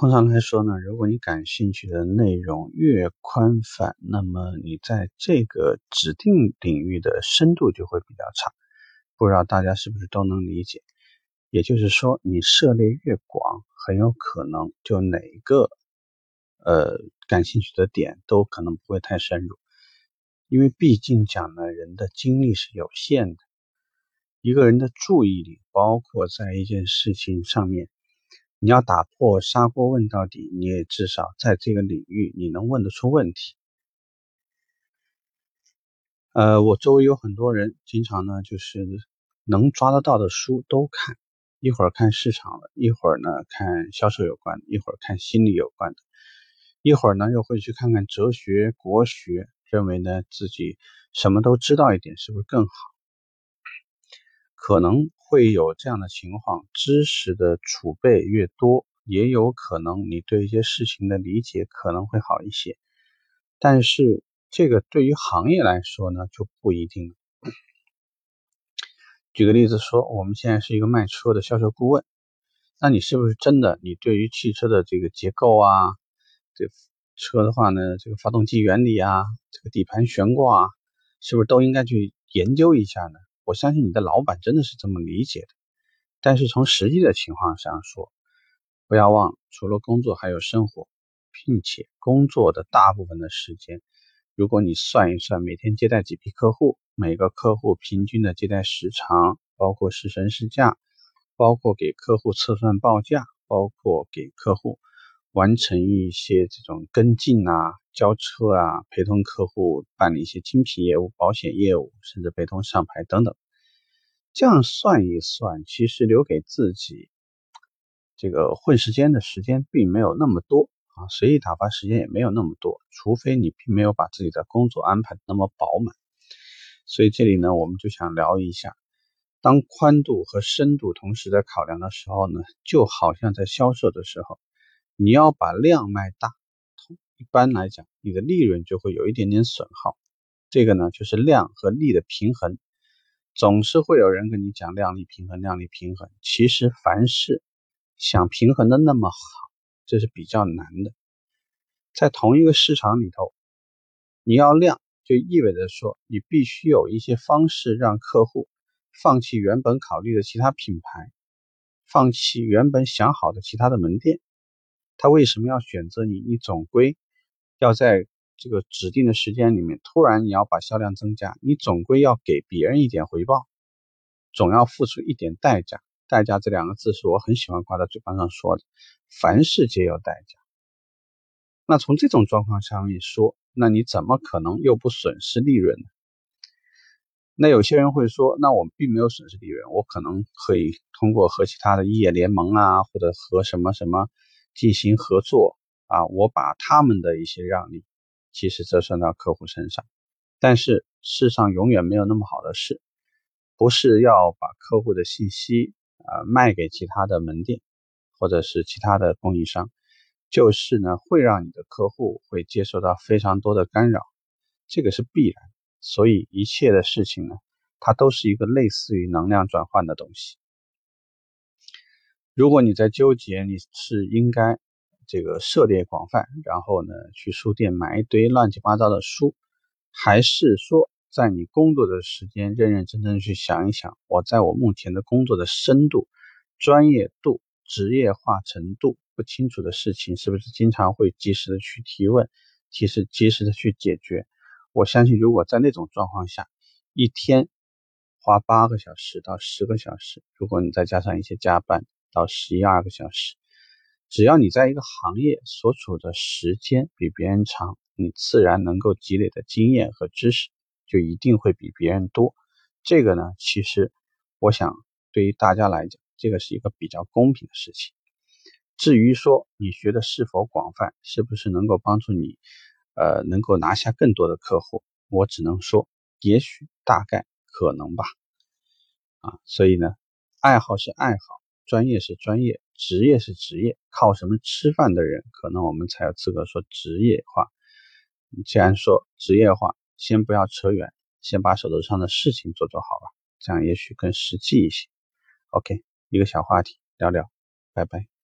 通常来说呢，如果你感兴趣的内容越宽泛，那么你在这个指定领域的深度就会比较差。不知道大家是不是都能理解？也就是说，你涉猎越广，很有可能就哪个呃感兴趣的点都可能不会太深入，因为毕竟讲呢，人的精力是有限的，一个人的注意力，包括在一件事情上面。你要打破砂锅问到底，你也至少在这个领域你能问得出问题。呃，我周围有很多人，经常呢就是能抓得到的书都看，一会儿看市场的，一会儿呢看销售有关的，一会儿看心理有关的，一会儿呢又会去看看哲学、国学，认为呢自己什么都知道一点，是不是更好？可能会有这样的情况，知识的储备越多，也有可能你对一些事情的理解可能会好一些。但是这个对于行业来说呢，就不一定。举个例子说，我们现在是一个卖车的销售顾问，那你是不是真的？你对于汽车的这个结构啊，这车的话呢，这个发动机原理啊，这个底盘悬挂啊，是不是都应该去研究一下呢？我相信你的老板真的是这么理解的，但是从实际的情况上说，不要忘，除了工作还有生活，并且工作的大部分的时间，如果你算一算每天接待几批客户，每个客户平均的接待时长，包括试乘试驾，包括给客户测算报价，包括给客户完成一些这种跟进啊。交车啊，陪同客户办理一些精品业务、保险业务，甚至陪同上牌等等。这样算一算，其实留给自己这个混时间的时间并没有那么多啊，随意打发时间也没有那么多。除非你并没有把自己的工作安排那么饱满。所以这里呢，我们就想聊一下，当宽度和深度同时在考量的时候呢，就好像在销售的时候，你要把量卖大。一般来讲，你的利润就会有一点点损耗。这个呢，就是量和利的平衡。总是会有人跟你讲量力平衡，量力平衡。其实凡事想平衡的那么好，这是比较难的。在同一个市场里头，你要量，就意味着说你必须有一些方式让客户放弃原本考虑的其他品牌，放弃原本想好的其他的门店。他为什么要选择你？你总归。要在这个指定的时间里面，突然你要把销量增加，你总归要给别人一点回报，总要付出一点代价。代价这两个字是我很喜欢挂在嘴巴上说的，凡事皆有代价。那从这种状况上面说，那你怎么可能又不损失利润呢？那有些人会说，那我并没有损失利润，我可能可以通过和其他的业联盟啊，或者和什么什么进行合作。啊，我把他们的一些让利，其实折算到客户身上，但是世上永远没有那么好的事，不是要把客户的信息啊卖给其他的门店或者是其他的供应商，就是呢会让你的客户会接受到非常多的干扰，这个是必然。所以一切的事情呢，它都是一个类似于能量转换的东西。如果你在纠结，你是应该。这个涉猎广泛，然后呢，去书店买一堆乱七八糟的书，还是说在你工作的时间认认真真去想一想，我在我目前的工作的深度、专业度、职业化程度不清楚的事情，是不是经常会及时的去提问，及时及时的去解决？我相信，如果在那种状况下，一天花八个小时到十个小时，如果你再加上一些加班，到十一二个小时。只要你在一个行业所处的时间比别人长，你自然能够积累的经验和知识就一定会比别人多。这个呢，其实我想对于大家来讲，这个是一个比较公平的事情。至于说你学的是否广泛，是不是能够帮助你，呃，能够拿下更多的客户，我只能说，也许、大概、可能吧。啊，所以呢，爱好是爱好，专业是专业。职业是职业，靠什么吃饭的人，可能我们才有资格说职业化。既然说职业化，先不要扯远，先把手头上的事情做做好吧，这样也许更实际一些。OK，一个小话题聊聊，拜拜。